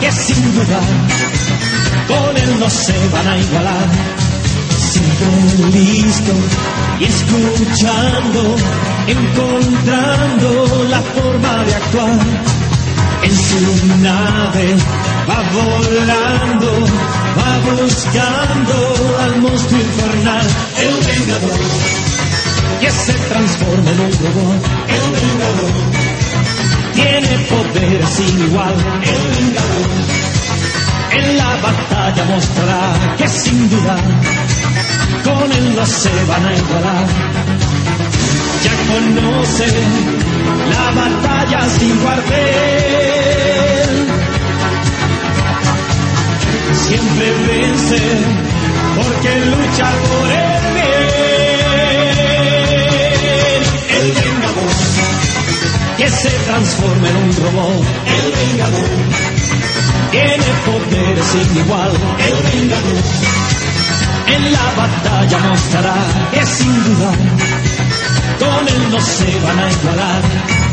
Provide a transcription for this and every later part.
que sin duda con él no se van a igualar. Siempre listo y escuchando, encontrando la forma de actuar. En su nave va volando, va buscando al monstruo infernal, el vengador, que se transforma en un robot, el vengador, tiene poder sin igual, el vengador. En la batalla mostrará que sin duda con él no se van a igualar. Ya conoce la batalla sin cuartel. Siempre vence porque lucha por el bien. El que se transforma en un robot. El vengador tiene poder sin igual. El vengador en la batalla mostrará que sin duda con él no se van a igualar.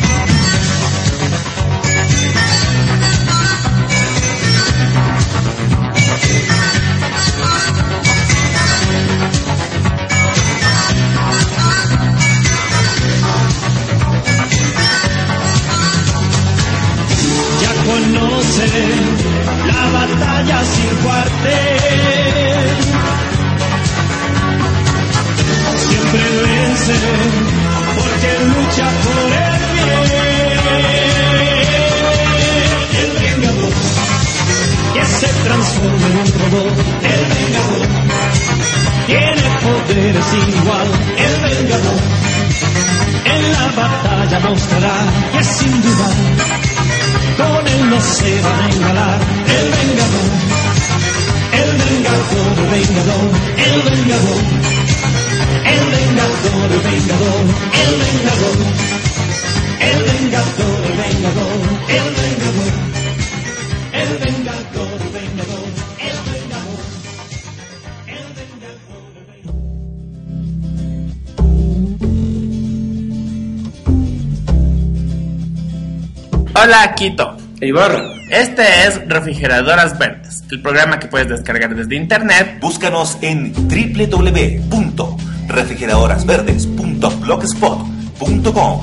Quito, Ibarra. este es Refrigeradoras Verdes, el programa que puedes descargar desde internet. Búscanos en www.refrigeradorasverdes.blogspot.com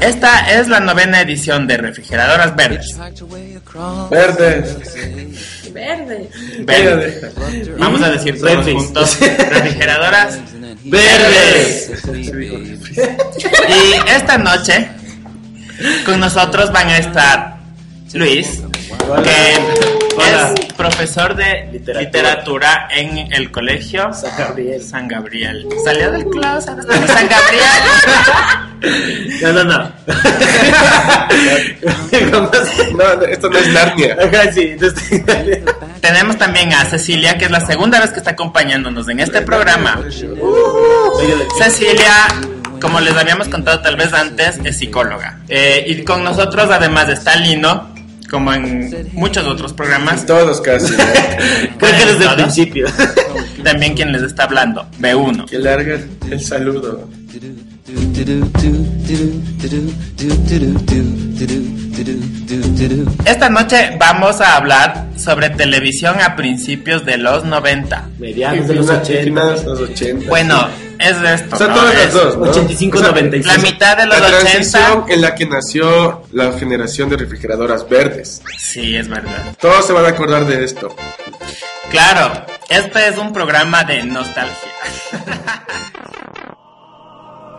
Esta es la novena edición de Refrigeradoras Verdes. Verdes. Verde. Verdes. Vamos a decir todos juntos. Refrigeradoras. Verdes. Y esta noche con nosotros van a estar Luis, que es profesor de Literatura. literatura en el colegio San Gabriel. San Gabriel. Salió del closet. San Gabriel. No, no, no. No, no, esto no es Narnia. Tenemos también a Cecilia, que es la segunda vez que está acompañándonos en este programa. Cecilia, como les habíamos contado tal vez antes, es psicóloga. Eh, y con nosotros además está Lino, como en muchos otros programas. Todos casi. ¿no? Creo que desde el principio. También quien les está hablando, B1. Que larga el saludo. Esta noche vamos a hablar sobre televisión a principios de los 90. Medianos de los 80. Los 80. Bueno, es de esto. O sea, ¿no? todas las dos, ¿no? 85, O sea, 96. La mitad de los La 80. transición en la que nació la generación de refrigeradoras verdes. Sí, es verdad. Todos se van a acordar de esto. Claro, este es un programa de nostalgia.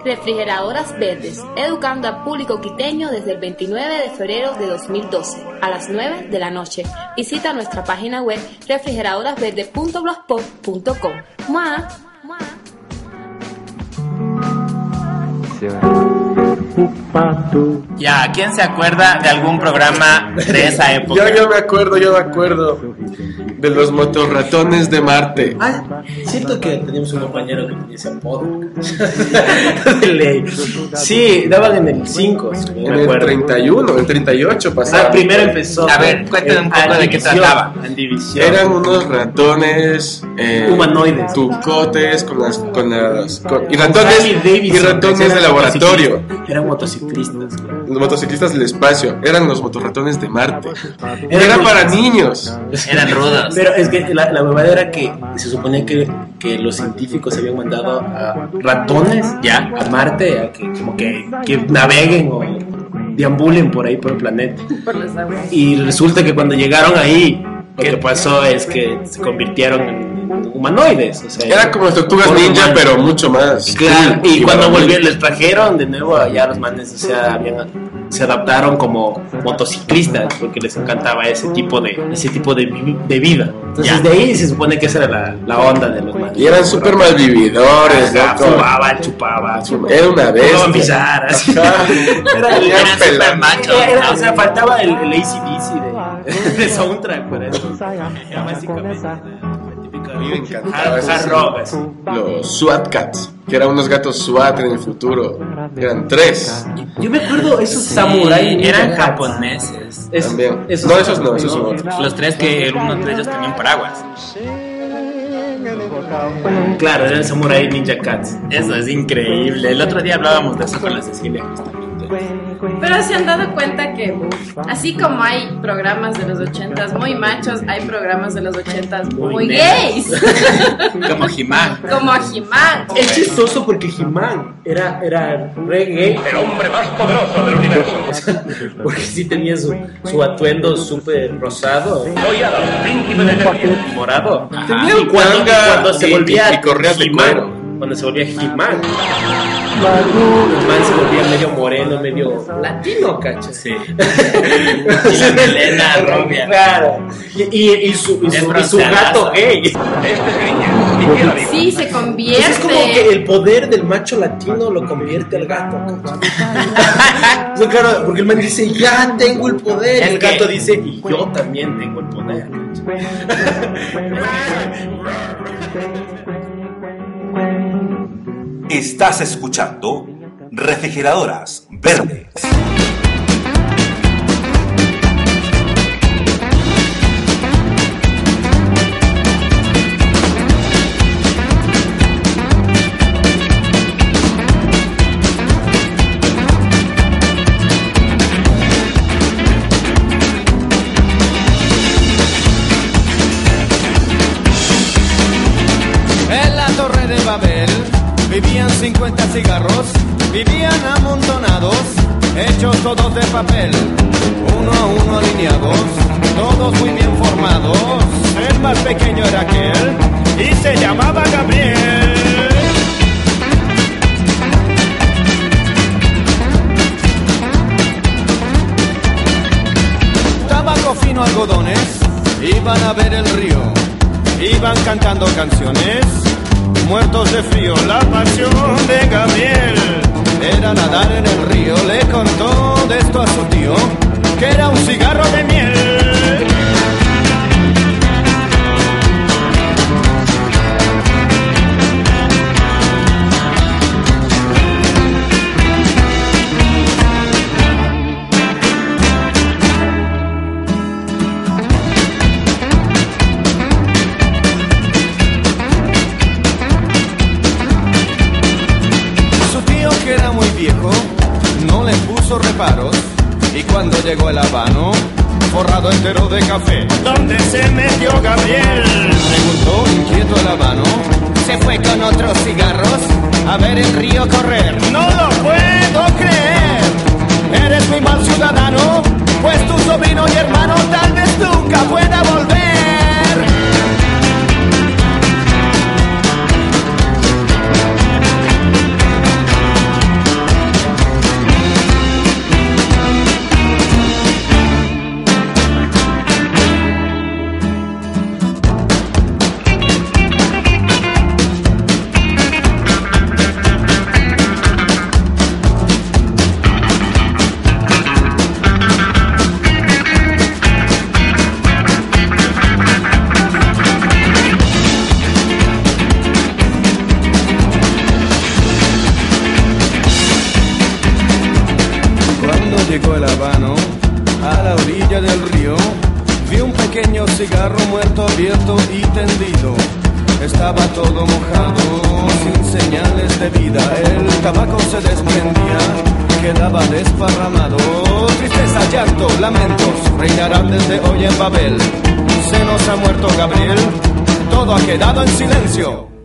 Refrigeradoras Verdes, educando al público quiteño desde el 29 de febrero de 2012 a las 9 de la noche. Visita nuestra página web refrigeradorasverdes.blogspot.com. si ocupado. Ya, ¿quién se acuerda de algún programa de esa época? yo, yo me acuerdo, yo me acuerdo de los motorratones de Marte. Ay, siento que teníamos un compañero que tenía ese apodo. sí, daban en el 5. En el 31, en 38 pasaba. Ah, primero empezó. A ver, cuéntame un poco de qué trataba. En división. Eran unos ratones eh, humanoides, tucotes con las con las con, y ratones y ratones de laboratorio. Eran motociclistas. claro. Los motociclistas del espacio eran los motorratones de Marte. Eran Era para niños. Eran rudos. Pero es que la, la verdad era que se suponía que, que los científicos habían mandado a ratones Ya. a Marte a que como que, que naveguen o deambulen por ahí por el planeta. Y resulta que cuando llegaron ahí, lo que pasó es que se convirtieron en humanoides. O sea, Era como las tortugas ninja, pero mucho más. Claro, cool y cuando volvieron, les trajeron de nuevo allá los manes, o sea, habían, se adaptaron como motociclistas porque les encantaba ese tipo de ese tipo de, de vida. Entonces Ya. de ahí se supone que esa era la, la onda de los manes. Y eran súper malvividores, Ajá. Fumaban, chupaban, Era una vez. fumaban pizarras. Ajá. Era, Eran Eran pelados. super machos. era- era- o sea, faltaba el, el ACDC de, de soundtrack para eso. Era básicamente A mí me encantaba sí. rock, así. Los SWAT Cats, que eran unos gatos SWAT en el futuro. Eran tres. Yo me acuerdo esos samurai Eran japoneses. Es- También. esos No, esos no, esos son otros. Los tres que uno de ellos tenía un paraguas. Claro, eran Samurai Ninja Cats. Eso es increíble. El otro día hablábamos de eso con la Cecilia justamente. Pero se han dado cuenta que así como hay programas de los ochentas muy machos, hay programas de los ochentas muy, Muy gays, Como Jimán. como He-Man. Es chistoso porque He-Man era, era re gay. El hombre más poderoso del universo. porque sí tenía su, su atuendo súper rosado. Morado. Tenía Y un cuando, cuando se volvía y correas de cuero. Cuando se volvía He-Man. He-Man se volvía medio moreno, medio latino, cacho. Sí. Y la melena rubia. Claro. Y, y, y su, y, su, y su gato gay. Sí, se Entonces convierte. es como que el poder del macho latino lo convierte al gato. ¿cachai? O sea, claro, porque el man dice, ya tengo el poder. El que- gato dice, y yo también tengo el poder. Estás escuchando Refrigeradoras Verdes. Todos de papel, uno a uno alineados, todos muy bien formados. El más pequeño era aquel y se llamaba Gabriel. Tabaco fino algodones, iban a ver el río, iban cantando canciones, muertos de frío, la pasión de Gabriel. Era nadar en el río, le contó de esto a su tío, que era un cigarro de miel. Reinarán desde hoy en Babel. Se nos ha muerto Gabriel, todo ha quedado en silencio.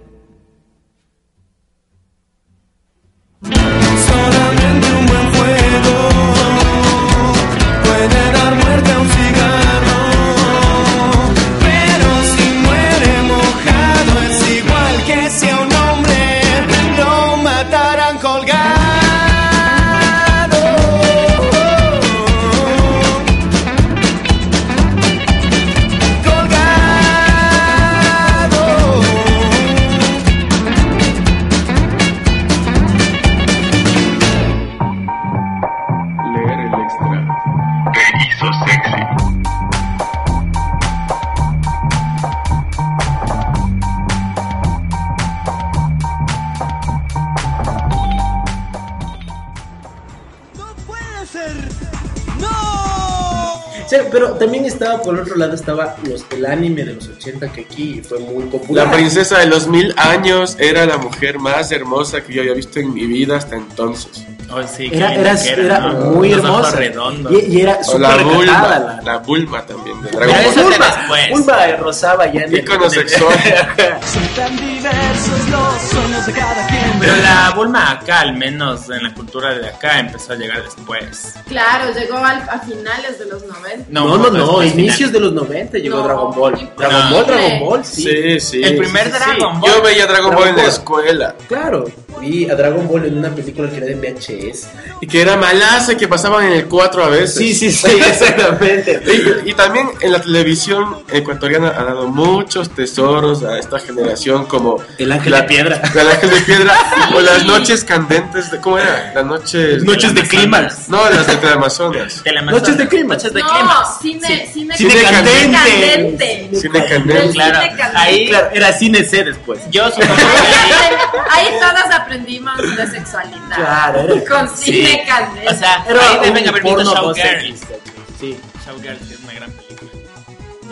Por otro lado, estaba los, el anime de los 80 que aquí fue muy popular. La princesa de los mil años era la mujer más hermosa que yo había visto en mi vida hasta entonces. Oh, sí, Era, era, que era ¿no? muy hermosa. Y, y era súper la Bulma, la, la Bulma también de Dragon Ball. Bulma rozaba ya en en el- sexual. Tan diversos los sueños de cada quien. Pero la Bulma acá, al menos en la cultura de acá, empezó a llegar después. Claro, llegó al- a finales de los 90. No, no, un poco no, inicios final. de los 90 llegó No, Dragon Ball. Dragon No. Ball, Dragon Ball, sí. Sí, sí. El primer sí, sí. Dragon Ball. Yo veía Dragon Ball en la escuela. Claro, vi a Dragon Ball en una película que era de VHS. Y que era malaza y que pasaban en el 4 a veces. Sí, sí, sí, exactamente. Y, y también en la televisión ecuatoriana ha dado muchos tesoros a esta generación como El Ángel la- de Piedra. El ángel de piedra o las noches candentes de ¿cómo era? Las noches Noches de Amazonas. clímax. No, las de Amazonas. Teleamazonas. Noches de clímax. Noches de No, clímax. cine, cine, Cine candente. candente. Cine candente. Claro, Cine candente. ahí Claro, era cine C después. yo supongo Ahí, ahí todas aprendimos de sexualidad. Claro, era- Con cine candente. O sea, Era ahí un visto porno Showgirl. Sí. Showgirl sí es una gran película.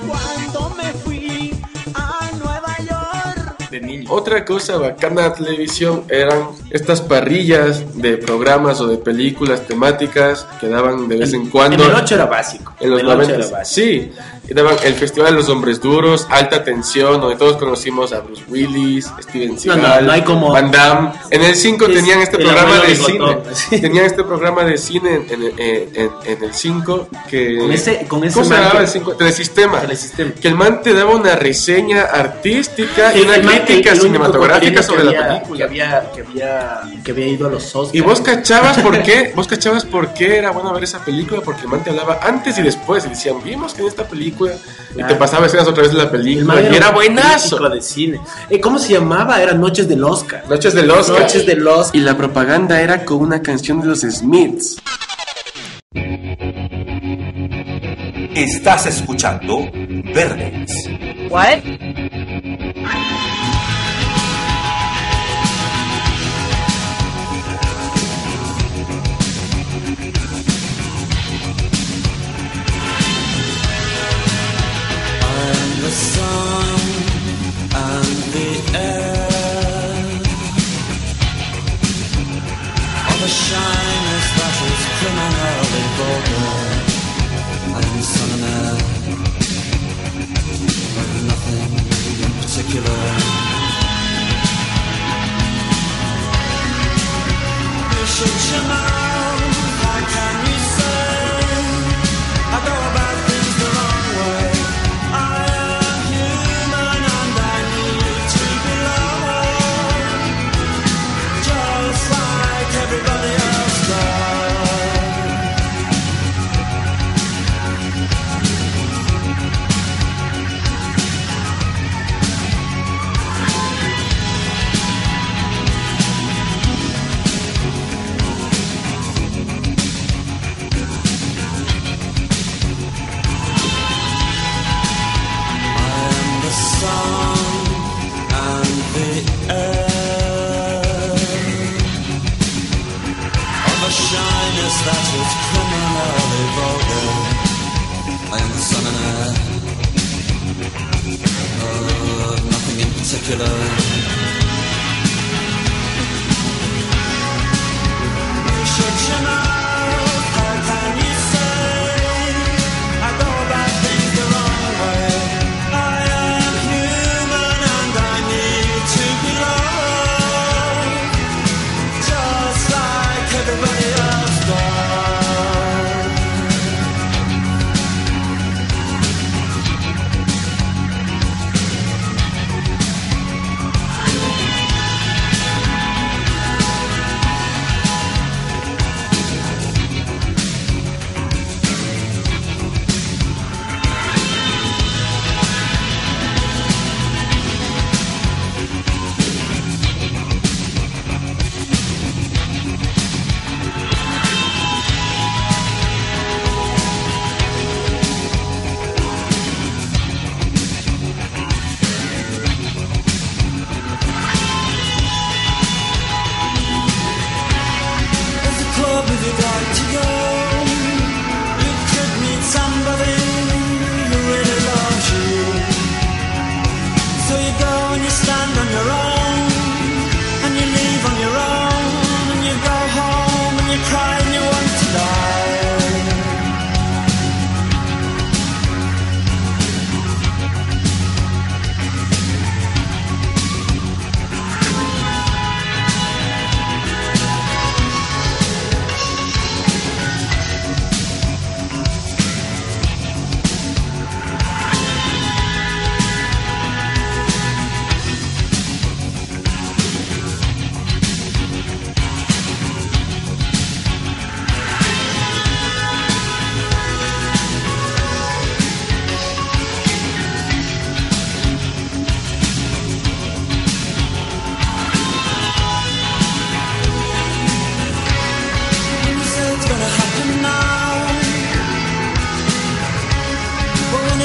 Cuando me fui a Nueva York. De niño. Otra cosa bacana de televisión eran estas parrillas de programas o de películas temáticas que daban de vez en cuando. En el 8 era básico. En los el 8 era 90. básico. Sí, el Festival de los Hombres Duros, Alta Tensión, donde todos conocimos a Bruce Willis, Steven Seagal, no, no hay como- Van Damme. En el 5 Es tenían este programa de cine. Tenían este programa de cine en, en- en- el 5 que... Con ese- con ese ¿Cómo se llamaba el 5? Telesistema. Telesistema. Que el man te daba una reseña artística y una crítica cinematográfica sobre la película. Que había, que había, que había ido a los Oscars. Y vos cachabas por qué, vos cachabas por qué era bueno ver esa película, porque el man te hablaba antes y después, y decían, vimos que en esta película, y Claro. te pasaba escenas otra vez de la El película, y era buenazo. de cine. Eh, ¿Cómo se llamaba? Era Noches del Oscar. Noches de los Noches del Oscar. Y la propaganda era con una canción de los Smiths. Estás escuchando Verdes. What?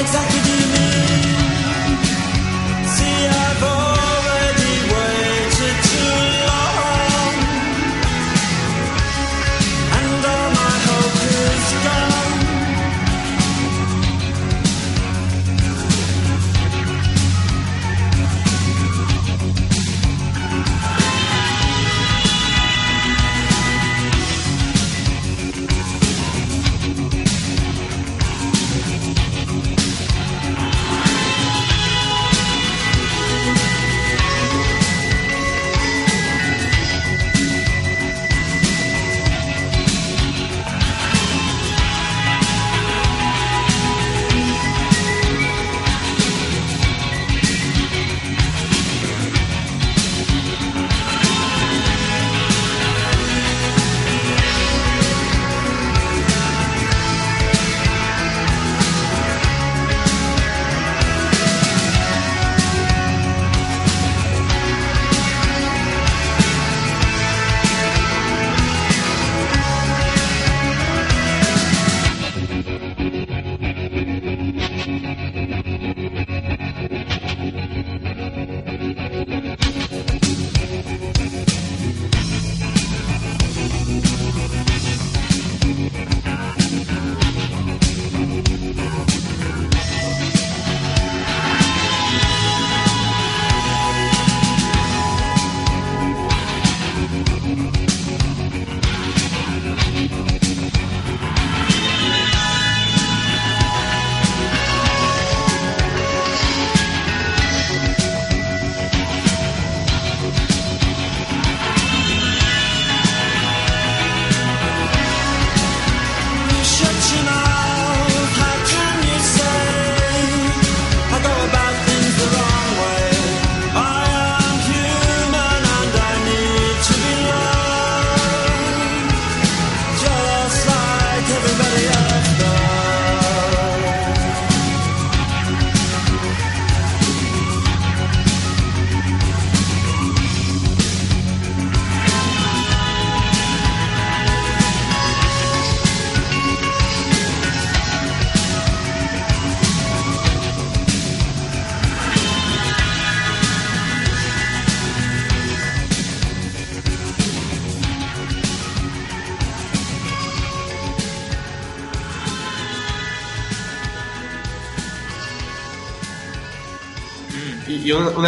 Exactly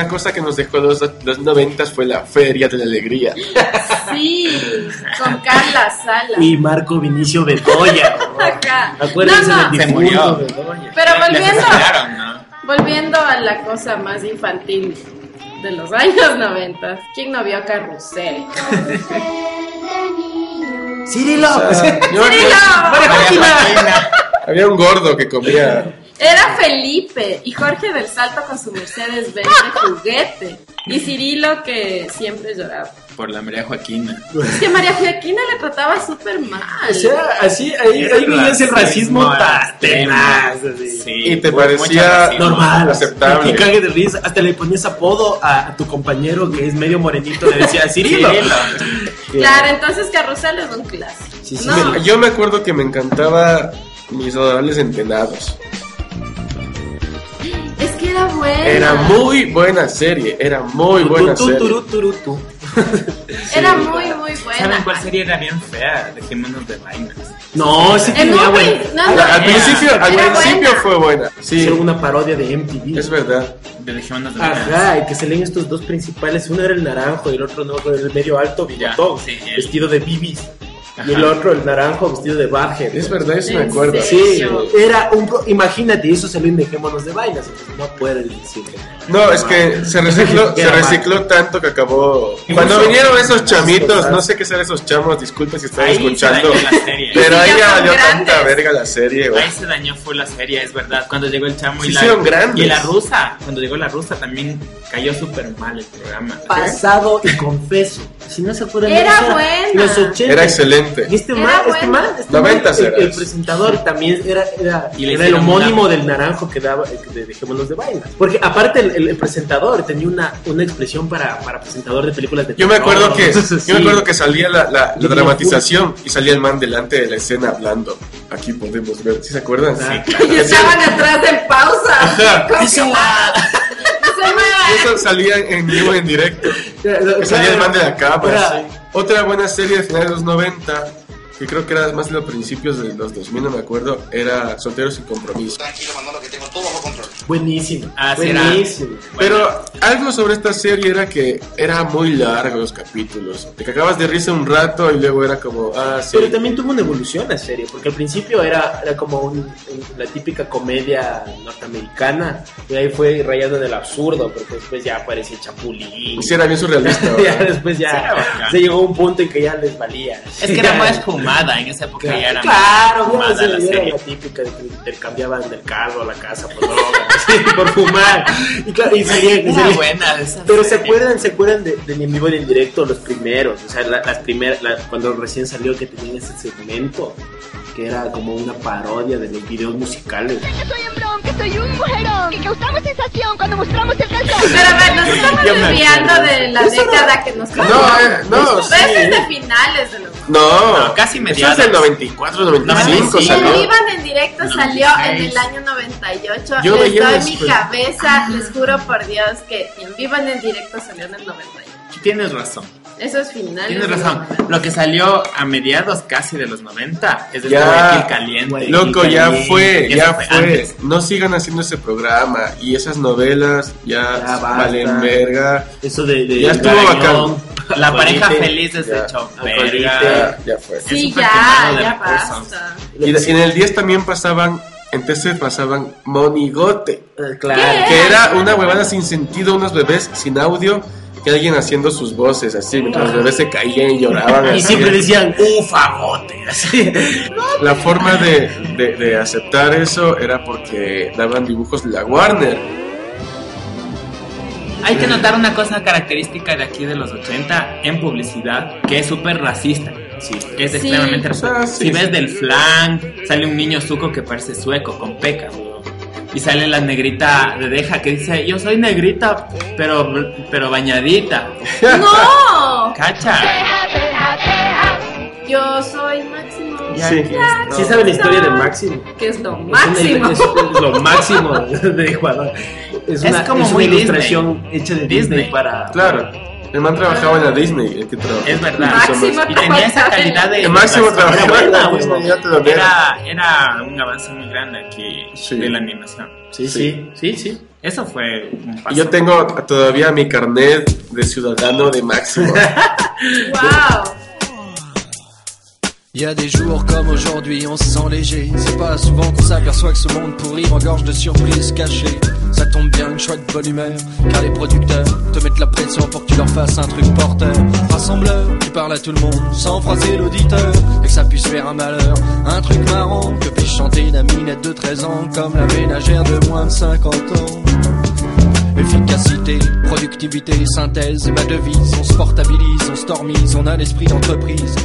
una, cosa que nos dejó los, los noventas fue la Feria de la Alegría. Sí, con Carla Sala. Y Marco Vinicio Bedoya. Ajá. Acuérdense No, no. del Se murió. Bedoya. Pero volviendo, ¿no? volviendo a la cosa más infantil de los años 90. ¿Quién no vio Carrusel? Cirilo. O sea, yo- ¡Cirilo! Había un gordo que comía. Era Felipe y Jorge del Salto con su Mercedes Benz de juguete. Y Cirilo que siempre lloraba. Por la María Joaquina. Es que María Joaquina le trataba súper mal. O sea, así, ahí, ahí veías el racismo tan tenaz. Sí, Y te parecía. Normal, Aceptable. Y cague de risa. Hasta le ponías apodo a, a tu compañero que es medio morenito. Le decía Cirilo. Cirilo. Claro, entonces Carrusel es un clásico. Sí, sí, no, Yo me acuerdo que me encantaba mis adorables entenados. Era buena. Era muy buena serie, era muy buena tu, serie. turu, turu, tu. Era muy, muy buena. ¿Saben cuál serie era bien fea? Dejémonos de vainas. No, sí En tenía prin- no, Al, no, al principio, al principio buena. fue buena. Sí, Hicieron una parodia de MTV. es verdad. De Dejémonos de vainas. Ajá, y que se leen estos dos principales. Uno era el naranjo y el otro no, el medio alto, bigotón, sí, vestido de bibis. Ajá. Y el otro, el naranjo, vestido de Barger. Es verdad, eso me ¿En acuerdo. Sí, era un. pro- Imagínate, eso salió en Dejémonos de Vainas. entonces no puedes decir que. No, es que se recicló, se recicló tanto que acabó. Incluso- Cuando vinieron esos chamitos, no sé qué ser esos chamos, disculpen si están escuchando. dañó la serie. Pero ahí ya grandes. tanta verga la serie, güey. Ahí se dañó fue la serie, es verdad. Cuando llegó el chamo y Se la. hicieron grandes. Y la rusa. Cuando llegó la rusa también cayó súper mal el programa. Pasado y confeso. Si no se acuerdan de Era eso, buena. Los 80. Era excelente. Y este Era man, este man, este man, el, presentador también era, era, Y era el homónimo una- del naranjo que daba, eh, de Dejémonos de Vainas. Porque aparte el, el- el presentador tenía una, una expresión para, para presentador de películas de Yo me acuerdo que, yo me acuerdo que salía la, la- la dramatización y salía el man delante de la escena hablando. Aquí podemos ver, ¿sí se acuerdan? Ah, Y estaban atrás en pausa. Ajá. Eso salía en vivo en directo. Que salía el man de la cámara. Otra buena serie de finales de los 90, que creo que era más de los principios de los 2000, no me acuerdo, era Solteros sin Compromiso. Buenísimo. Ah, sí, era- buenísimo. Pero algo sobre esta serie era que era muy largo los capítulos. Te cagabas de risa un rato y luego era como, ah, sí. Pero también tuvo una evolución la serie, porque al principio era, era como un- la típica comedia norteamericana, y ahí fue rayando en el absurdo, porque después ya aparecía Chapulín. Y sí, era bien surrealista. ya después Sí, ya bacán. se llegó a un punto en que ya les valía. Es que era más fumada en esa época. ya era Claro, fumada sí, la era serie. la típica de que intercambiaban del carro a la casa por drogas, sí, por fumar. Y claro, y Era salía- buena esa Pero se serie. acuerdan, se acuerdan de, de en vivo y en directo los primeros, o sea, la- las primeras, la- cuando recién salió que tenían ese segmento que era como una parodia de los videos musicales. que soy hembrón, que soy un mujerón, que causamos sensación cuando mostramos el calzón. Pero a ver, nos estamos desviando de la Eso década que nos No, eh, no, sí. Ese es de finales de los. No, No, casi Eso es mediados. del 94, 95 Y salió. el Vivan en directo salió en 96. el año 98. Yo les doy mi pel- cabeza, les juro por Dios que en Vivan en directo salió en el 98. Tienes razón. Eso es finales. Tienes de razón. 90. Lo que salió a mediados casi de los 90 es el Ya. Guayaquil Caliente. Loco, ya fue, ya fue. No sigan haciendo ese programa y esas novelas ya, Ya valen verga. Eso de, de Ya estuvo Garañón, La pareja feliz es de Ya. hecho verga. Ya, ya fue. Sí, ya, de ya basta. Y, de- en el 10 también pasaban, en TC pasaban Monigote, Eh, Claro. que era una huevada sin sentido, unos bebés sin audio, que alguien haciendo sus voces así, mientras los bebés se caían y lloraban. Y así. siempre decían, un fagote, así. La forma de, de- de aceptar eso era porque daban dibujos de la Warner. Hay que notar una cosa característica de aquí de los 80 en publicidad, que es súper racista. Sí. Es Sí. extremadamente O sea, racista. sí, si ves sí. del flan, sale un niño suco que parece sueco, con peca, weón. Y sale la negrita de deja que dice, yo soy negrita, pero, pero bañadita. ¡No! ¿Cacha? Yo soy Máximo. Ya Sí. que- Sí saben la historia de Máximo. Que es lo Es, una- máximo. es- es lo máximo de Ecuador. Es, Es una, como es una muy ilustración hecha de Disney, Disney. para... Claro. El man trabajaba en la Disney, el que trabajaba. Es verdad. Máximo y tenía esa calidad de. El máximo trabajaba en la Disney, ya te lo era, era un avance muy grande aquí Sí. de la animación. Sí, sí, sí, sí. Eso fue un paso. Y yo tengo todavía mi carnet de ciudadano de máximo. ¡Wow! Il y a des jours comme aujourd'hui, on se sent léger. C'est pas souvent qu'on s'aperçoit que ce monde pourri regorge de surprises cachées. Ça tombe bien, une chouette bonne humeur, car les producteurs te mettent la pression pour que tu leur fasses un truc porteur. Rassembleur, tu parles à tout le monde, sans froisser l'auditeur, et que ça puisse faire un malheur. Un truc marrant, que puisse chanter la minette de 13 ans, comme la ménagère de moins de 50 ans. Efficacité, productivité, synthèse et ma devise. On se portabilise, on stormise, on a l'esprit d'entreprise.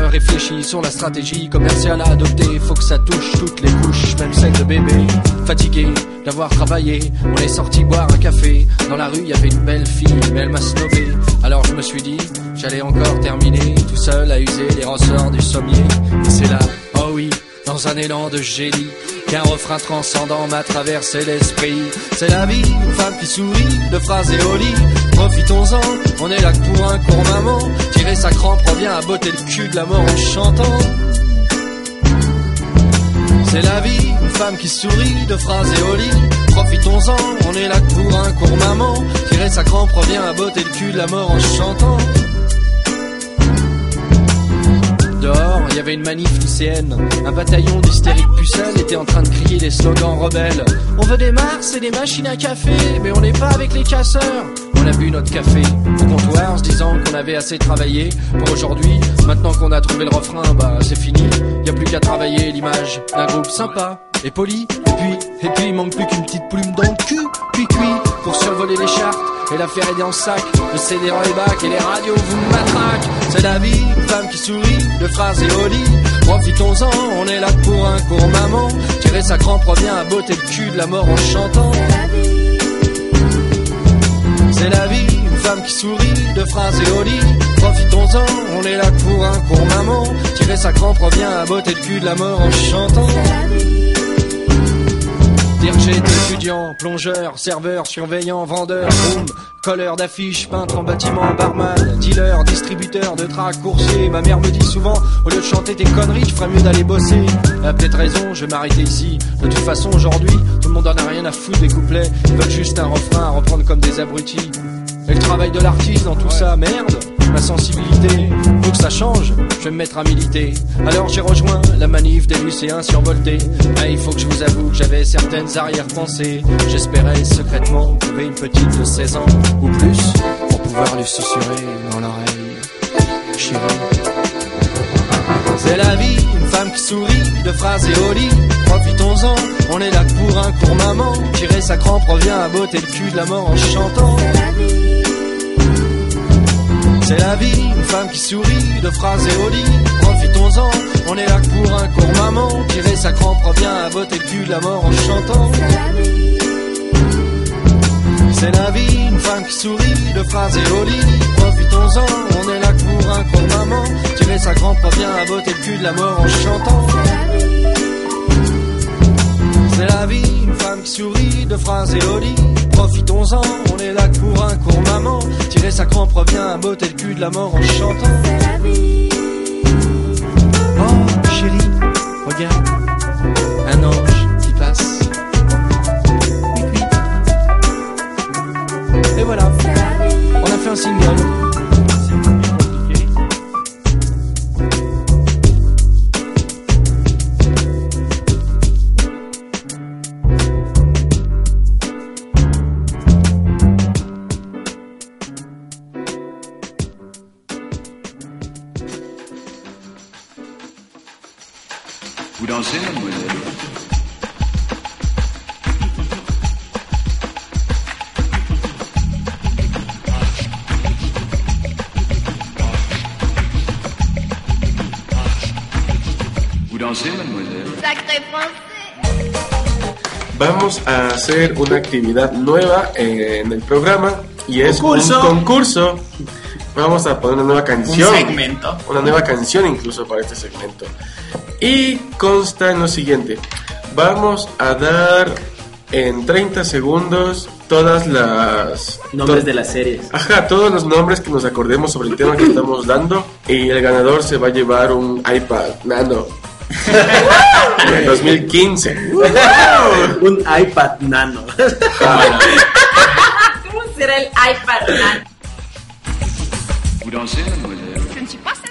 On a réfléchi sur la stratégie commerciale à adopter. Faut que ça touche toutes les couches, même celles de bébé. Fatigué d'avoir travaillé, on est sorti boire un café. Dans la rue, y avait une belle fille, mais elle m'a snobé. Alors je me suis dit, j'allais encore terminer tout seul à user les ressorts du sommier. Et c'est là, oh oui, dans un élan de génie, qu'un refrain transcendant m'a traversé l'esprit. C'est la vie, une femme qui sourit, de phrases éolies. Profitons-en, on est là que pour un court maman. Tirer sa crampe revient à botter le cul de la mort en chantant. C'est la vie, une femme qui sourit, de phrases éolies. Profitons-en, on est là que pour un court maman. Tirer sa crampe revient à botter le cul de la mort en chantant. Dehors, il y avait une manif lycéenne. Un bataillon d'hystériques pucelles était en train de crier des slogans rebelles. On veut des Mars et des machines à café, mais on n'est pas avec les casseurs. On a bu notre café au comptoir en se disant qu'on avait assez travaillé pour aujourd'hui. Maintenant qu'on a trouvé le refrain, bah c'est fini. Y a plus qu'à travailler l'image d'un groupe sympa et poli. Et puis, et puis il manque plus qu'une petite plume dans le cul, puis cuit pour survoler les chartes et la faire aider en sac. Le CD dans les bacs et les radios vous matraquent. C'est la vie, femme qui sourit, de phrases éolies. Profitons-en, on est là pour un court maman. Tirer sa crampe revient à botter le cul de la mort en chantant. C'est la vie, une femme qui sourit, de phrases éolies. Profitons-en, on est là pour un court maman. Tirer sa crampe revient à botter le cul de la mort en chantant. Dire que j'ai été étudiant, plongeur, serveur, surveillant, vendeur, boom, colleur d'affiches, peintre en bâtiment, barman, dealer, distributeur de tracts, coursier. Ma mère me dit souvent, au lieu de chanter tes conneries, tu ferais mieux d'aller bosser. Elle a peut-être raison, je vais m'arrêter ici. De toute façon, aujourd'hui, tout le monde en a rien à foutre des couplets. Ils veulent juste un refrain à reprendre comme des abrutis. Et le travail de l'artiste dans tout ça, merde, ma sensibilité, faut que ça change, je vais me mettre à militer. Alors j'ai rejoint la manif des lycéens survoltés. Mais il faut que je vous avoue que j'avais certaines arrière-pensées. J'espérais secrètement trouver une petite de 16 ans ou plus pour pouvoir lui susurrer dans l'oreille. Chérie. C'est la vie, une femme qui sourit, de phrases éolies. Profitons-en, on est là pour un court maman. Tirer sa crampe revient à botter le cul de la mort en chantant. Une femme qui sourit, de phrases éolies. Profitons-en, on est là que pour un court maman. Tirer sa crampe revient à botter le cul de la mort en chantant. C'est la vie, une femme qui sourit, de phrases éolies. Profitons-en, on est là que pour un court maman. Tirer sa crampe revient à botter le cul de la mort en chantant. C'est la vie, une femme qui sourit, de phrases éolies. Profitons-en, on est là pour un court maman. Tirer sa crampe revient à botter le cul de la mort en chantant. Oh chérie, regarde, un ange qui passe. Et voilà, on a fait un single. Vamos a hacer una actividad nueva en el programa y es Concurso. un concurso. Vamos a poner una nueva canción. Un segmento. Una nueva canción incluso para este segmento. Y consta en lo siguiente. Vamos a dar en 30 segundos todas las... Nombres to- de las series. Ajá, todos los nombres que nos acordemos sobre el tema que estamos dando y el ganador se va a llevar un iPad Nano del 2015. Un iPad Nano. ¿Cómo será el iPad Nano?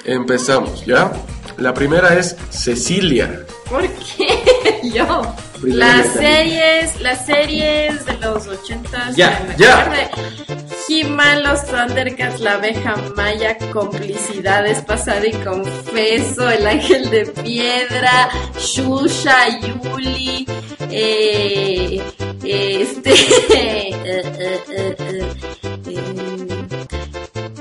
Empezamos, ¿ya? La primera es Cecilia. ¿Por qué yo? Las series, las series de los ochentas. Ya, que me ya. He-Man, los Thundercats, la abeja maya, complicidades, pasado y confeso, el ángel de piedra, Shusha, Yuli, eh, este, eh, eh, eh, eh, eh,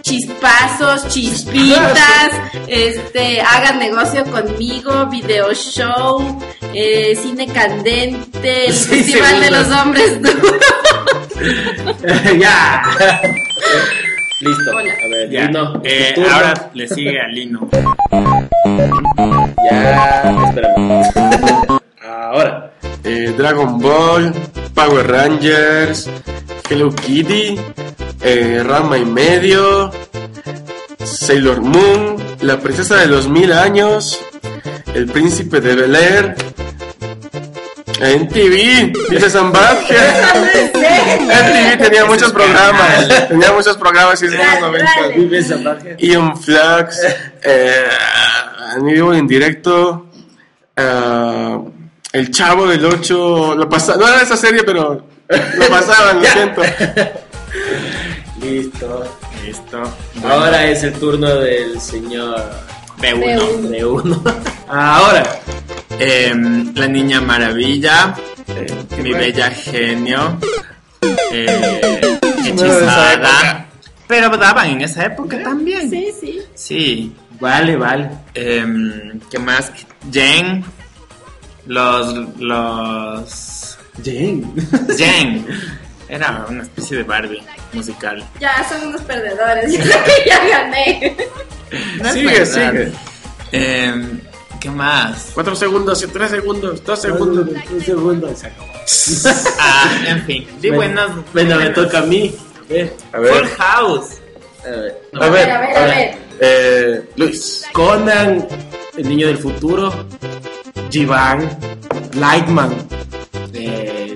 chispazos, chispitas, este, hagan negocio conmigo, video show, eh, cine candente, el Sí, festival de los hombres duros. ya. Listo. Hola. A ver, Ya. Lino, Eh, ahora le sigue a Lino. Ya, espérame. Ahora. Eh, Dragon Ball, Power Rangers, Hello Kitty, eh, Rama y medio, Sailor Moon, La princesa de los mil años, El príncipe de Bel Air, MTV, dice San MTV tenía muchos programas, tenía muchos programas y es de los 90. Vive esa magia. Ian Flax, eh, en vivo en directo, eh, El Chavo del 8, lo pasa, no era esa serie, pero lo pasaban, lo siento. Listo. Listo. Ahora es el turno del señor B1. B1. Ahora. Em, la niña maravilla, mi bueno. bella genio, eh, hechizada. Pero daban en esa época también. Sí, sí. Sí. Vale, vale. Em, ¿Qué más? Jen. Los. Los. Jane. Jen. Era una especie de Barbie musical. Ya, son unos perdedores. Yo creo que ya gané. No Sigue, verdad. sigue. Em, ¿Qué más? 4 segundos, 3 segundos, 2 segundos. Un segundo. Se acabó. Ah, en fin. Di buenas. Bueno, me toca a mí. A ver. A Full ver, House. A ver. a ver, a ver, a ver. Eh, Luis. Conan, el niño del futuro, Jivan, Lightman, eh,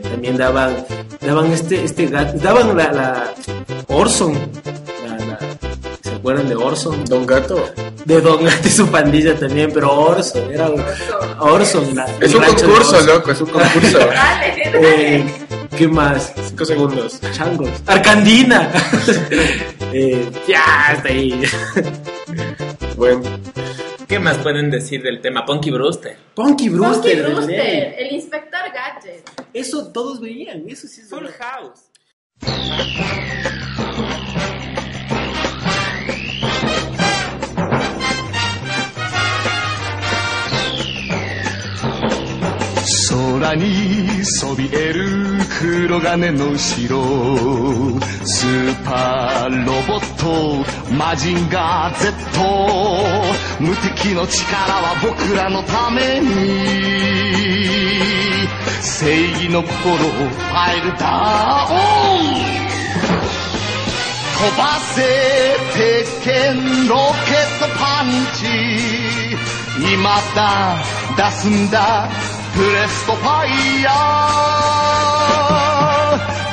también daban, daban este, este gato, daban la, la Orson, la- la- ¿se acuerdan de Orson? Don Gato. De Don Gato y su pandilla también, pero Orson, era un- Orson. la- Es un concurso, Orson. loco, es un concurso. Dale, dale. Eh, ¿Qué más? 5 segundos. Changos. Arcandina. Eh, ya, está ahí. Bueno, ¿Qué más pueden decir del tema? Punky Brewster. Punky Punky Brewster. de Brewster, el inspector Gadget. Eso todos veían, eso sí es Full verdad. House. 空にそびえる黒金の城スーパーロボットマジンガー Z 無敵の力は僕らのために。正義の心をファイルダウン。飛ばせ鉄拳ロケットパンチ。今だ出すんだ。プレストファイヤー。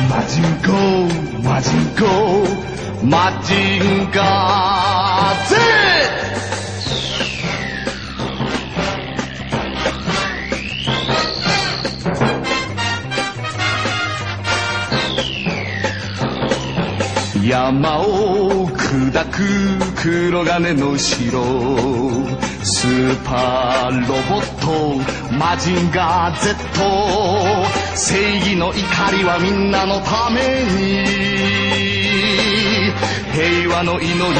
マジンゴーマジンゴーマジンガー Z 山を砕く黒金の城。スーパーロボットマジンガー Z 正義の怒りはみんなのために平和の祈りをフ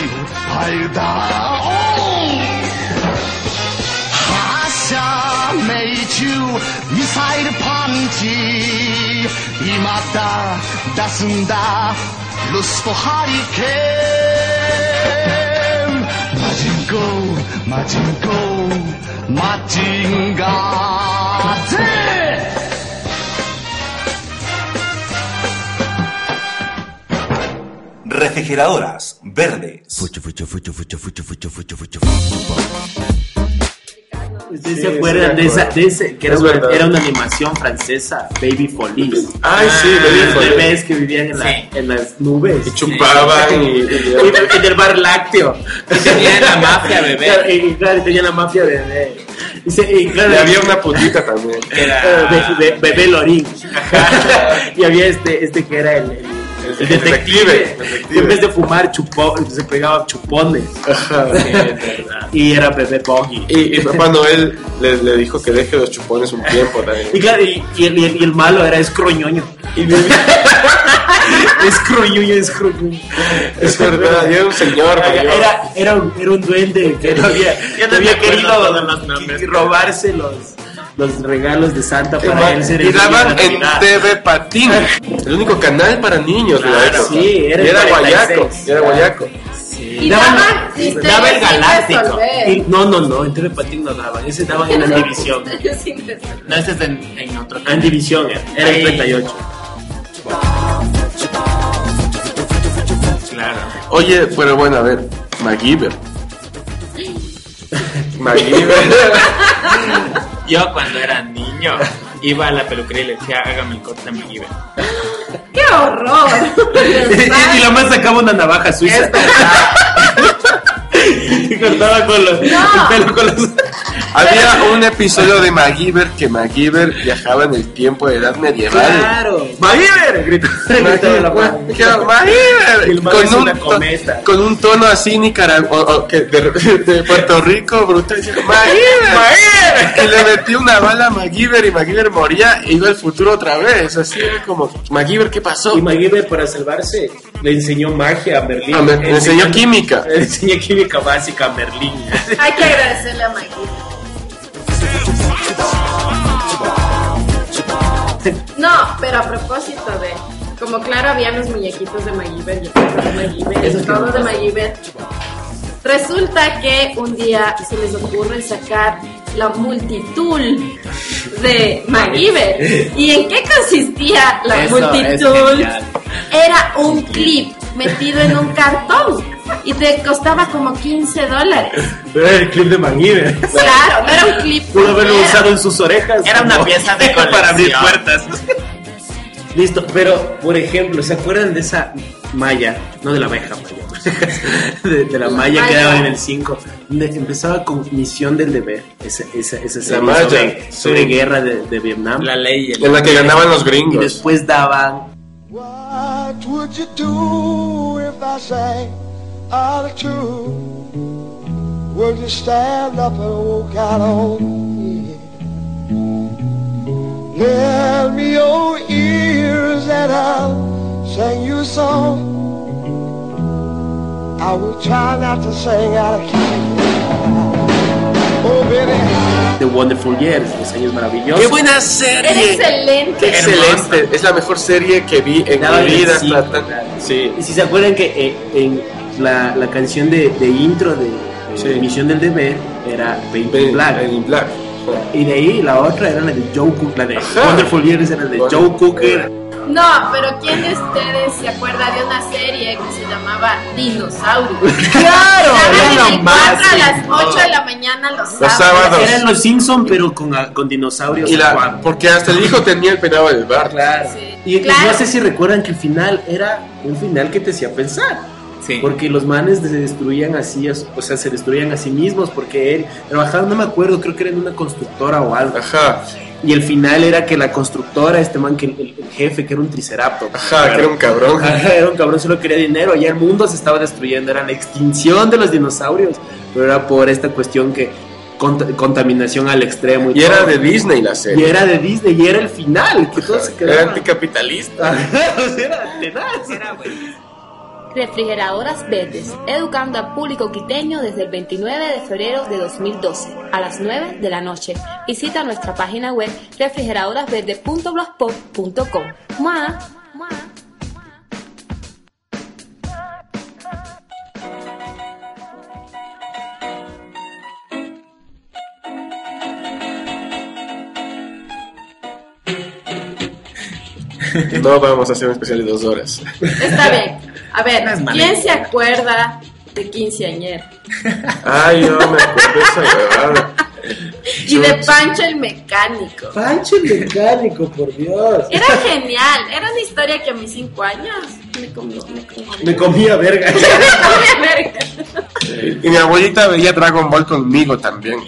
ァイルダウン発射命中ミサイルパンチ。今だ出すんだ。ルストハリケーン。間違う間違って refrigeradoras verdes. Fucho, fucho, fucho, fucho, fucho, fucho, fucho, fucho, fucho. ¿Ustedes Sí, se acuerdan sí, de, esa, de ese? Que era, Es una, verdad. era una animación francesa, Baby Folies. Ay, sí, Baby Los bebés que vivían en, la- Sí. en las nubes. Y chupaban y- Y, y en el bar lácteo. Y tenían la mafia, bebé. Claro, y, y claro, y tenía la mafia bebé. Y, se- y claro, Y había una putita también. Era... be- be- bebé Lorín. y había este, este que era el, el- el detective. En vez de fumar, chupó, se pegaba chupones. y era bebé Boggy. Y, y Papá Noel le, le dijo que deje los chupones un tiempo también. Y claro, y, y el, y malo era escroñoño. escroñoño, escroñoño. Es verdad, era un señor. Era, era, un, era un duende que no había, no querido que robarse los, los regalos de Santa para él ser Y daban en. TV Patín, el único canal para niños Claro, sí, era y era 46. guayaco, y era guayaco. Y Daban- daban el galáctico. Y- no, no, no, en TV Patín no daban, ese daban en Andivisión. No, ese es en, en otro... Andivisión era, era el Ahí. 38. Claro. Oye, pero bueno, a ver, MacGyver. MacGyver. Yo cuando era niño iba a la peluquería y le decía, hágame el corte a mi Giver. ¡Qué horror! y, y la más sacaba una navaja suiza. y cortaba con los, el pelo con los. Había un episodio de MacGyver que MacGyver viajaba en el tiempo de edad medieval. Claro, ¡MacGyver! Man Con un, con un tono así nicaragüense de, de Puerto Rico, brutal. MacGyver. Que le metió una bala a MacGyver y MacGyver moría e iba al futuro otra vez. Así era como, MacGyver, ¿qué pasó? Y MacGyver, para salvarse, le enseñó magia a Merlín. A Mer- le enseñó química. Le enseñó química básica a Merlín. Hay que agradecerle a Maggie. No, pero a propósito de. Como claro, había los muñequitos de MacGyver y perro de MacGyver Eso y que todo me de pasa. MacGyver. Resulta que un día se les ocurre sacar la multitud de MacGyver. ¿Y en qué consistía la Eso es multitud? Era un clip metido en un cartón y te costaba como 15 dólares. Pero era el clip de MacGyver. Claro, no era un clip. Pudo haberlo usado en sus orejas. Era una pieza de para abrir colección. puertas. Listo, pero por ejemplo, ¿se acuerdan de esa malla? No de la abeja, malla. De, de la La malla que daba en el 5. Donde empezaba con Misión del Deber. Esa, esa, esa serie sobre, sí. sobre guerra de, de Vietnam. La ley. En la que ganaban los y gringos. después daban What would you do if I sang out of tune? Would you stand up and walk out on me? Lend me your ears and I'll sing you a song. I will try not to sing out of key. Oh, baby. The Wonderful Years, Los Años Maravillosos. ¡Qué buena Era serie! excelente. ¡Qué excelente! Es la mejor serie que vi en mi vida. cinco, hasta. Sí. Y si se acuerdan que eh, en la, la canción de, de intro de, de Sí. Misión del Deber era Baby Ben- Black. Black. Y de ahí la otra era la de Joe Cook, la de Ajá. Wonderful Years era de Wonderful Joe Cooker. No, pero ¿quién de ustedes se acuerda de una serie que se llamaba Dinosaurio? ¡Claro! Era más, 4 a las sí. 8 de la mañana los sábados. sábados. Eran los Simpsons, pero con, ah, con dinosaurios. Y la, porque hasta el hijo tenía el penado del bar. Claro. Sí. Y, y Claro. no sé si recuerdan que el final era un final que te hacía pensar. Sí. Porque los manes se destruían así, o sea, se destruían a sí mismos porque él trabajaba, no me acuerdo, creo que era en una constructora o algo. Ajá, Y el final era que la constructora, este man, que el, jefe, que era un triceratops. ajá, que era un cabrón. Ajá, era un cabrón, solo quería dinero. Ya el mundo se estaba destruyendo, era la extinción de los dinosaurios. Pero era por esta cuestión que cont- contaminación al extremo. Y era todo. de Disney la Y serie. era de Disney, y era el final, que todos se Era quedaban. anticapitalista. Ajá, o sea, era tenaz. Refrigeradoras Verdes, educando al público quiteño desde el 29 de febrero de 2012 a las 9 de la noche. Visita nuestra página web refrigeradorasverdes.blogspot.com. No vamos a hacer un especial de dos horas. Está bien. A ver, No ¿quién se acuerda de quinceañer? Ay, yo me acuerdo de esa. Y de Pancho el mecánico. Pancho el mecánico, por Dios. Era genial, era una historia que a mis cinco años me comió, me comió. Me comía verga. Y mi abuelita veía Dragon Ball conmigo también.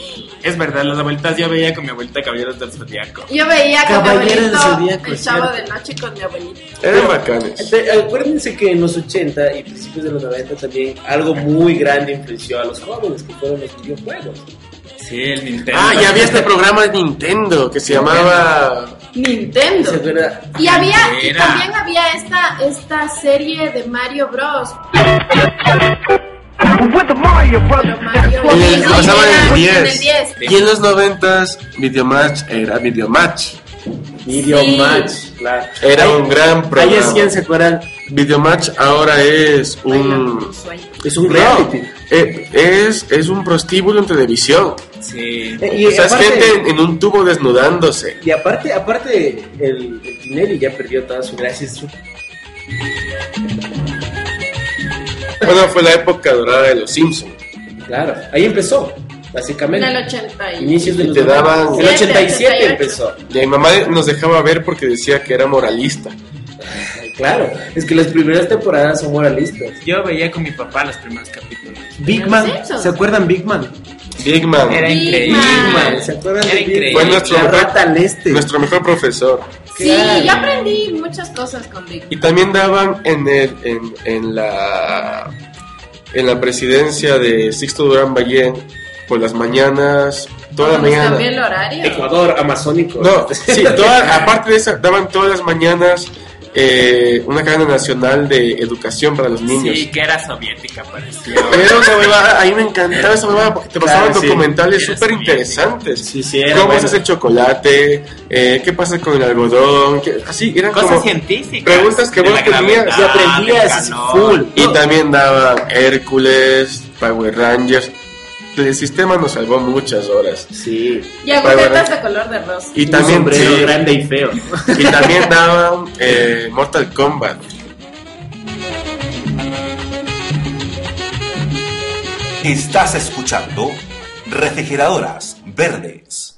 Es verdad, las abuelitas yo veía con mi abuelita Caballeros del Zodiaco. Yo veía con mi Caballero del Zodíaco, el chavo de noche con mi abuelito. Eran bacanes. Te- Acuérdense que en los 80 y principios de los 90 también algo muy grande influenció a los jóvenes, que fueron los videojuegos. Sí, el Nintendo. Ah, y había este programa de Nintendo que se llamaba. Nintendo. Y había, y también había esta, esta serie de Mario Bros. Mario En el- Sí, pasaba en el era 10. 10. Y en los 90 Videomatch era Videomatch. Video Sí. Match, claro. Era Ahí- un gran Ahí programa. es quien se acuerdan, Videomatch ahora es un. es un reality. eh, es, es un prostíbulo en televisión. Sí. Eh, Y o sea, aparte- es gente en, en un tubo desnudándose. Y aparte, aparte el, el Tinelli ya perdió toda su gracia. Bueno, fue la época dorada de los Simpsons. Claro, ahí empezó, En básicamente. el 80 y... Inicios de los te 90. daban- El 87 88. empezó. Y mi mamá nos dejaba ver porque decía que era moralista. Claro, es que las primeras temporadas son moralistas. Yo veía con mi papá los primeros capítulos. Big ¿Los Man? ¿se acuerdan Big Man? Big Man. Era Big increíble. Man. Man, ¿se acuerdan Era de Big increíble. Fue nuestro La mejor, rata al este. nuestro mejor profesor. Sí, Claro. yo aprendí muchas cosas con Big Y también daban en, el, en, en la en la presidencia de Sixto Durán Ballén por las mañanas, toda la mañana. el horario. Ecuador, amazónico. No, sí, toda- aparte de eso, daban todas las mañanas eh, una cadena nacional de educación para los niños. Sí, que era soviética, parecía. Era una huevada, a mí me encantaba esa huevada porque te pasaban Claro, documentales súper interesantes. Sí, sí, era ¿Cómo bueno. se hace el chocolate? Eh, ¿Qué pasa con el algodón? ¿Qué- así, eran Cosas como científicas. preguntas que vos tenías y aprendías full. Y también daban Hércules, Power Rangers. El sistema nos salvó muchas horas. Sí. Y agujetas de color de rosa. Y Un también, sombrero sí, grande y feo. y también daban eh, Mortal Kombat. Estás escuchando Refrigeradoras Verdes.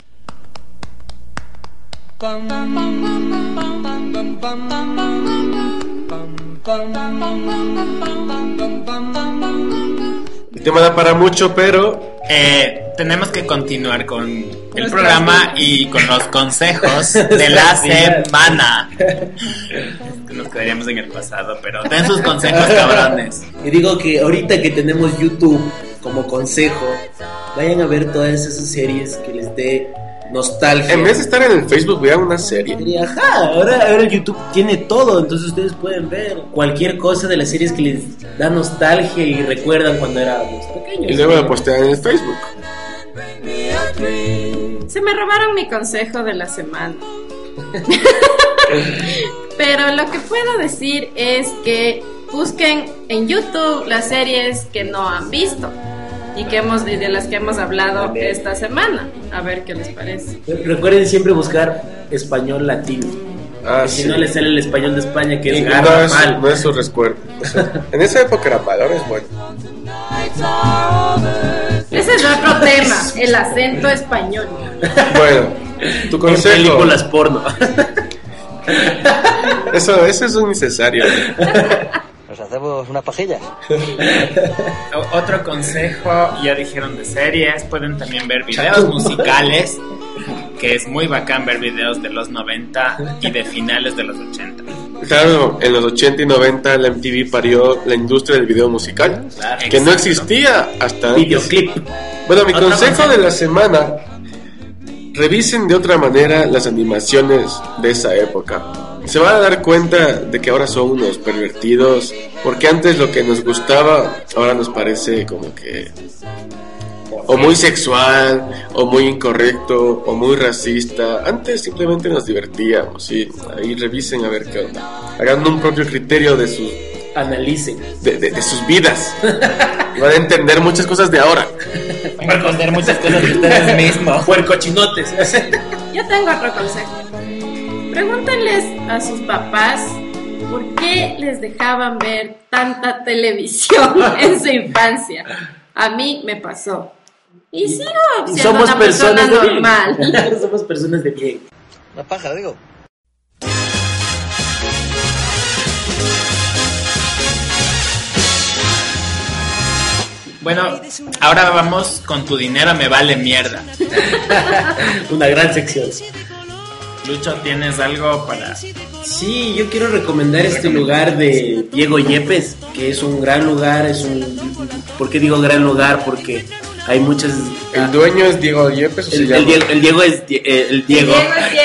Tema da para mucho, pero Eh, tenemos que continuar con el programa y con los consejos de la semana. Nos quedaríamos en el pasado, pero den sus consejos, cabrones. Y digo que ahorita que tenemos YouTube como consejo, vayan a ver todas esas series que les dé nostalgia. en vez de estar en el Facebook, vean una serie. Ajá, ahora, ahora el YouTube tiene todo, entonces ustedes pueden ver cualquier cosa de las series que les da nostalgia y recuerdan cuando éramos pequeños. Y luego la postean en el Facebook. Se me robaron mi consejo de la semana. Pero lo que puedo decir es que busquen en YouTube las series que no han visto y que hemos y de las que hemos hablado esta semana. A ver qué les parece. Recuerden siempre buscar español latino. Ah, Que si sí. no les sale el español de España, que Y es no, es, mal. no es su recuerdo. O sea, en esa época era mal, ahora es bueno. Ese es otro tema, el acento español. Bueno, tu En consejo. películas porno. Eso, eso es innecesario. Nos hacemos unas pajillas. Otro consejo, ya dijeron de series, pueden también ver videos musicales, que es muy bacán ver videos de los 90 y de finales de los 80. Claro, en los 80 y 90 la MTV parió la industria del video musical, Claro. que no existía hasta antes. Videoclip. Bueno, mi consejo consejo. de la semana, revisen de otra manera las animaciones de esa época. Se van a dar cuenta de que ahora son unos pervertidos, porque antes lo que nos gustaba ahora nos parece como que o muy sexual, o muy incorrecto, o muy racista. Antes simplemente nos divertíamos, y ahí revisen a ver qué onda. Hagan un propio criterio de sus, Analicen. de, de- de sus vidas. Van a entender muchas cosas de ahora. Van a entender muchas cosas de ustedes mismos. Puercochinotes. Yo tengo otro consejo. Pregúntenles a sus papás ¿por qué les dejaban ver tanta televisión en su infancia? A mí me pasó. Y sigo siendo Somos una personas persona bien. normal. Somos personas de bien. Una paja, digo. Bueno, ahora vamos con tu dinero me vale mierda. Una gran sección. Lucho, ¿tienes algo para...? Sí, yo quiero recomendar este lugar de Diego Yepes, que es un gran lugar, es un... ¿Por qué digo gran lugar? Porque hay muchas... ¿El dueño es Diego Yepes o se El, llama? el Diego, el Diego es die- eh, el Diego.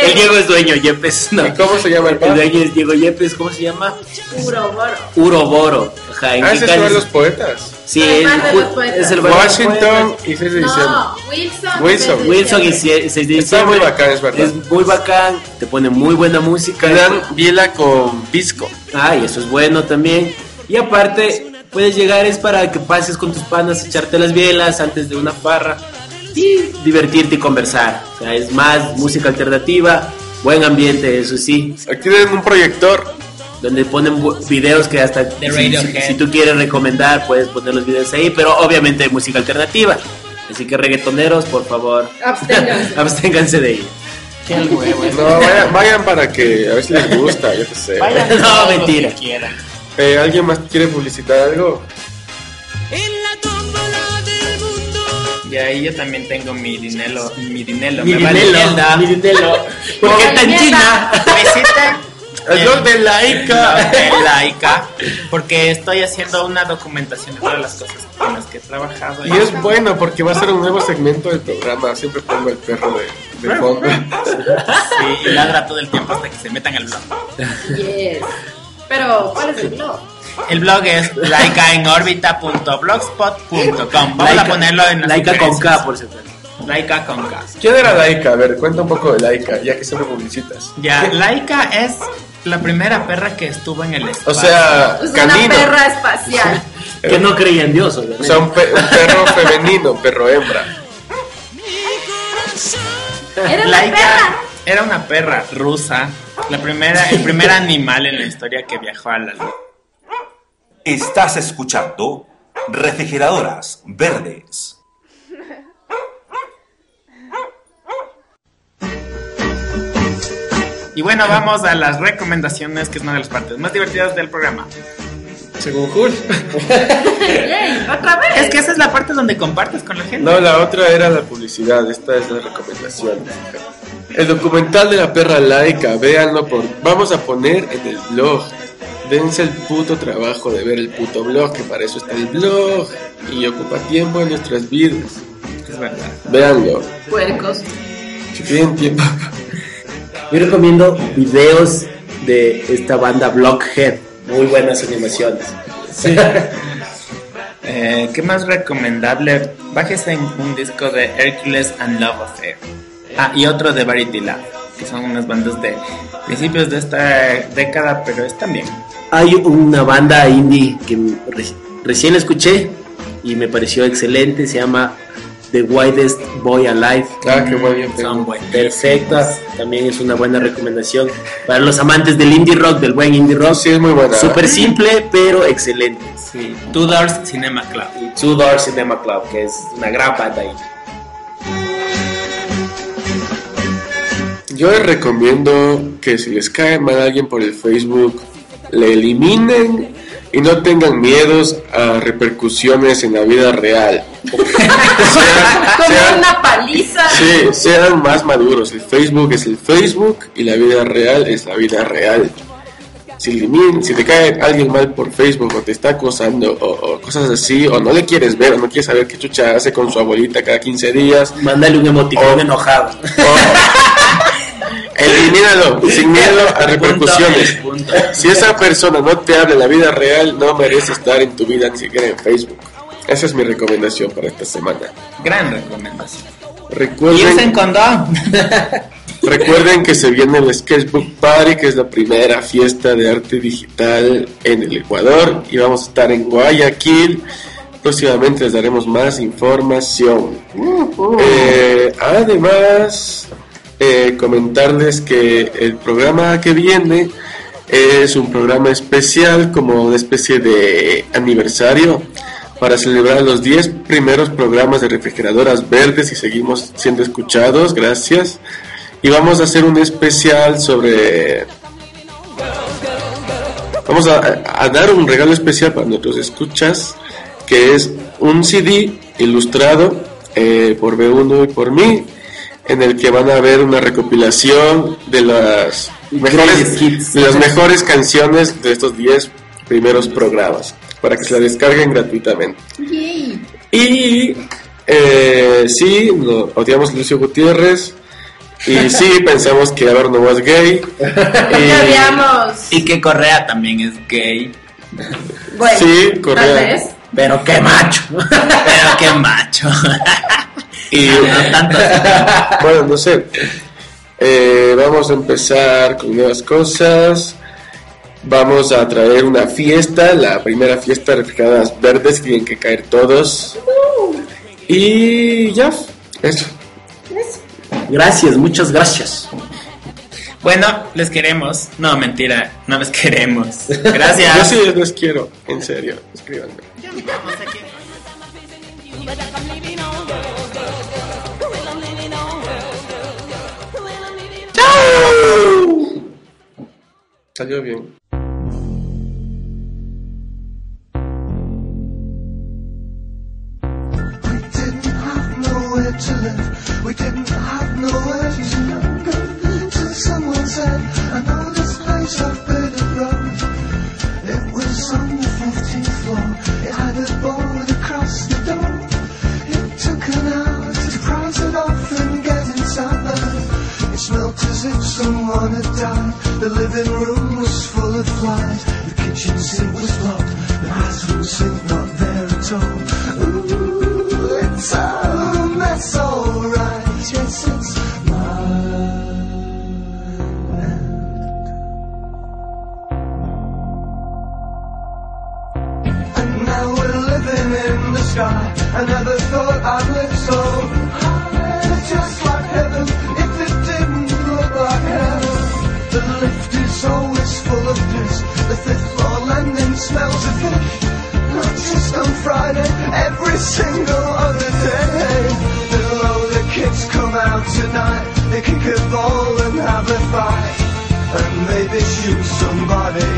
El Diego es dueño, Yepes no. ¿Y cómo se llama el El bar? dueño es Diego Yepes, ¿cómo se llama? Puro boro. Uroboro. Ajá, ¿en Ah, calle son es? los poetas. Sí, El es, los poetas. es el bar de los Washington y 6 de diciembre. No, Wilson. Wilson. Wilson y 6 de Está diciembre. muy bacán, es verdad. Es muy bacán, te pone muy buena música. Te dan biela con pisco. Ah, y eso es bueno también. Y aparte, puedes llegar es para que pases con tus panas, echarte las bielas antes de una farra y divertirte y conversar. O sea, es más música alternativa, buen ambiente, eso sí. Aquí tienen un proyector. Donde ponen videos que hasta si, si- si tú quieres recomendar, puedes poner los videos ahí, pero obviamente hay música alternativa. Así que reggaetoneros, por favor, Absténganse. absténganse de ello. Qué huevo. No, vayan, vayan para que a ver si les gusta, yo qué sé. Vayan No, mentira. que quieran. Eh, ¿Alguien más quiere publicitar algo? Y ahí yo también tengo mi dinero, mi dinero, Mi me vale dinero, mi dinero. ¿Por qué tan Mierda. china? Visiten El blog de Laika. blog de Laika, porque estoy haciendo una documentación de todas las cosas con las que he trabajado. Y es bueno porque va a ser un nuevo segmento del programa. Siempre pongo el perro de, de fondo. Sí, y ladra todo el tiempo hasta que se metan al blog. Yes. Pero, ¿cuál es el blog? El blog es laicaenorbita.blogspot.com. Vamos a ponerlo en las Laika con. K, por cierto. Laika con K. ¿Quién era Laika? A ver, cuenta un poco de Laika, ya que siempre publicitas. Ya, Laika es la primera perra que estuvo en el O espacio. sea, Es una canino. perra espacial. Que no creía en Dios, obviamente. O sea, un, pe- un perro femenino, perro hembra. Era una Laika perra. era una perra rusa, la primera, el primer animal en la historia que viajó a la luna. Estás escuchando Refrigeradoras Verdes. Y bueno, vamos a las recomendaciones, que es una de las partes más divertidas del programa. Según Jul. Yay, otra vez. Es que esa es la parte donde compartes con la gente. No, la otra era la publicidad, esta es la recomendación. El documental de la perra laica, véanlo por... Vamos a poner en el blog. Dense el puto trabajo de ver el puto blog, que para eso está el blog. Y ocupa tiempo en nuestras vidas. Es verdad. Véanlo. Puercos. Si tienen tiempo. Yo recomiendo videos de esta banda Blockhead. Muy buenas animaciones. Eh, ¿Qué más recomendable? Bájese en un disco de Hercules and Love Affair. Ah, y otro de Verity Love, que son unas bandas de principios de esta década, pero están bien. Hay una banda indie que re- recién escuché y me pareció excelente. Se llama The Widest Boy Alive. Ah, qué buen bien. Son buenos. Perfecta. También es una buena recomendación para los amantes del indie rock, del buen indie rock. Sí, es muy buena. Súper simple, pero excelente. Sí. Two Doors Cinema Club. Y Two Door Cinema Club, que es una gran banda ahí. Yo les recomiendo que si les cae mal alguien por el Facebook, le eliminen y no tengan miedos a repercusiones en la vida real. Sean- una paliza. Sí, sean más maduros. El Facebook es el Facebook y la vida real es la vida real. Si, eliminen- si te cae alguien mal por Facebook o te está acosando o, o cosas así, o no le quieres ver o no quieres saber qué chucha hace con su abuelita cada 15 días, Mándale un emoticón enojado. Elimínalo sin miedo a repercusiones. Punto. Si esa persona no te habla en la vida real, no merece estar en tu vida ni siquiera en Facebook. Esa es mi recomendación para esta semana. Gran recomendación. Recuerden, condón. recuerden que se viene el Sketchbook Party, que es la primera fiesta de arte digital en el Ecuador, y vamos a estar en Guayaquil. Próximamente les daremos más información. Eh, además, eh, comentarles que el programa que viene Es un programa especial, como una especie de aniversario, para celebrar los 10 primeros programas de refrigeradoras verdes y seguimos siendo escuchados, gracias. Y vamos a hacer un especial sobre... Vamos a, dar un regalo especial para nuestros escuchas, que es un CD ilustrado eh, por B1 y por mí, en el que van a ver una recopilación de las mejores, de las mejores canciones de estos 10 primeros programas, para que se la descarguen gratuitamente. Y eh, sí, lo, odiamos a Lucio Gutiérrez. Y sí, pensamos que Adorno es gay. Y, Y que Correa también es gay. Bueno, Sí, tal Correa. vez. Pero qué macho. Pero qué macho. Y No tanto así. bueno, no sé. Eh, vamos a empezar con nuevas cosas. Vamos a traer una fiesta, la primera fiesta de refrigeradoras verdes, tienen que caer todos. Y ya, eso. Gracias, muchas gracias. Bueno, les queremos. No, mentira, no les queremos. Yo Gracias. sí les quiero, en serio, escríbanme. Salió bien. We didn't have nowhere to go. Till someone said, It if someone had died. The living room was full of flies. The kitchen sink was blocked. The bathroom sink not there at all. Ooh, it's a mess, alright. Yes, it's my And now we're living in the sky. I never thought I'd live so high, just like heaven. Kick a ball and have a fight. And maybe shoot somebody